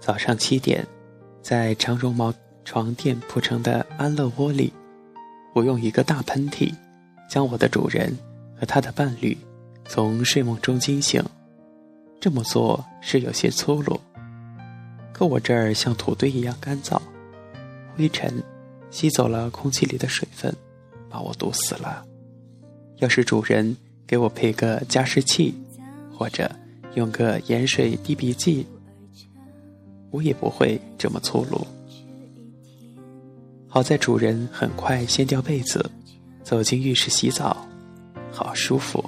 早上七点，在长绒毛床垫铺成的安乐窝里，我用一个大喷嚏，将我的主人和他的伴侣从睡梦中惊醒。这么做是有些粗鲁，可我这儿像土堆一样干燥，灰尘吸走了空气里的水分，把我毒死了。要是主人给我配个加湿器，或者用个盐水滴鼻剂。我也不会这么粗鲁。好在主人很快掀掉被子，走进浴室洗澡，好舒服。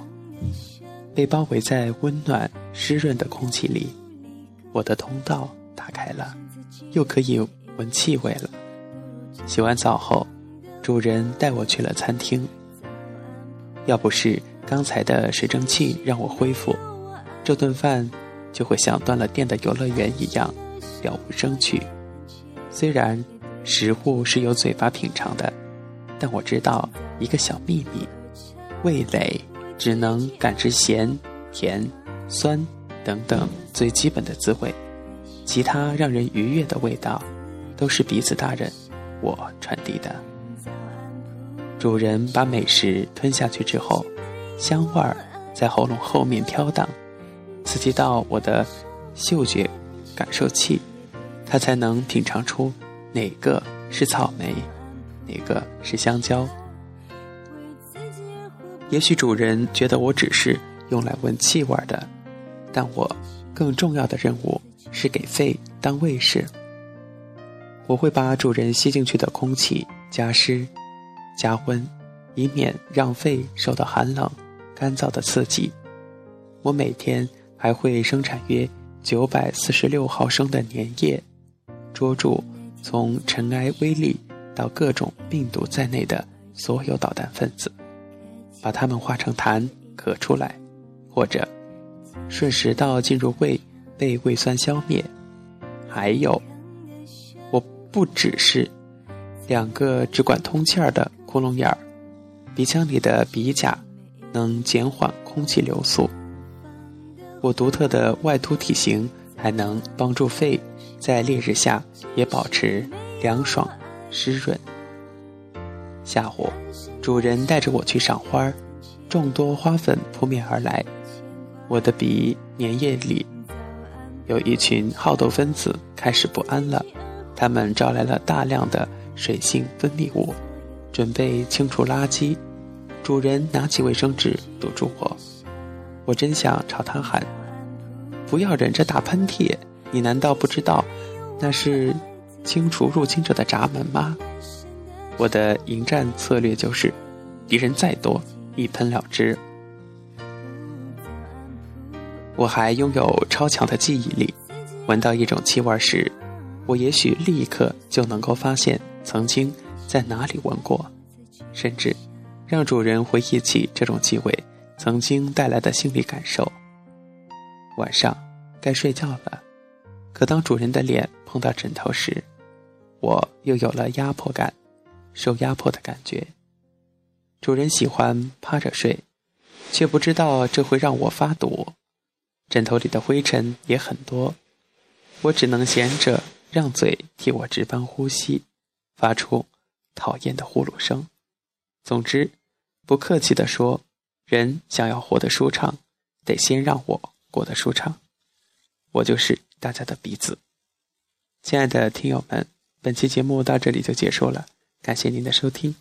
被包围在温暖湿润的空气里，我的通道打开了，又可以闻气味了。洗完澡后，主人带我去了餐厅。要不是刚才的水蒸气让我恢复，这顿饭就会像断了电的游乐园一样。了无生趣。虽然食物是由嘴巴品尝的，但我知道一个小秘密：味蕾只能感知咸、甜、酸等等最基本的滋味，其他让人愉悦的味道，都是鼻子大人我传递的。主人把美食吞下去之后，香味儿在喉咙后面飘荡，刺激到我的嗅觉感受器。他才能品尝出哪个是草莓，哪个是香蕉。也许主人觉得我只是用来闻气味的，但我更重要的任务是给肺当卫士。我会把主人吸进去的空气加湿、加温，以免让肺受到寒冷、干燥的刺激。我每天还会生产约九百四十六毫升的粘液。捉住从尘埃微粒到各种病毒在内的所有导弹分子，把它们化成痰咳出来，或者顺食道进入胃被胃酸消灭。还有，我不只是两个只管通气儿的窟窿眼儿，鼻腔里的鼻甲能减缓空气流速。我独特的外凸体型还能帮助肺。在烈日下也保持凉爽、湿润。下午，主人带着我去赏花，众多花粉扑面而来，我的鼻粘液里有一群好斗分子开始不安了，它们招来了大量的水性分泌物，准备清除垃圾。主人拿起卫生纸堵住我，我真想朝他喊：“不要忍着打喷嚏。”你难道不知道，那是清除入侵者的闸门吗？我的迎战策略就是，敌人再多，一喷了之。我还拥有超强的记忆力，闻到一种气味时，我也许立刻就能够发现曾经在哪里闻过，甚至让主人回忆起这种气味曾经带来的心理感受。晚上该睡觉了。可当主人的脸碰到枕头时，我又有了压迫感，受压迫的感觉。主人喜欢趴着睡，却不知道这会让我发堵。枕头里的灰尘也很多，我只能闲着，让嘴替我值班呼吸，发出讨厌的呼噜声。总之，不客气地说，人想要活得舒畅，得先让我过得舒畅。我就是。大家的鼻子，亲爱的听友们，本期节目到这里就结束了，感谢您的收听。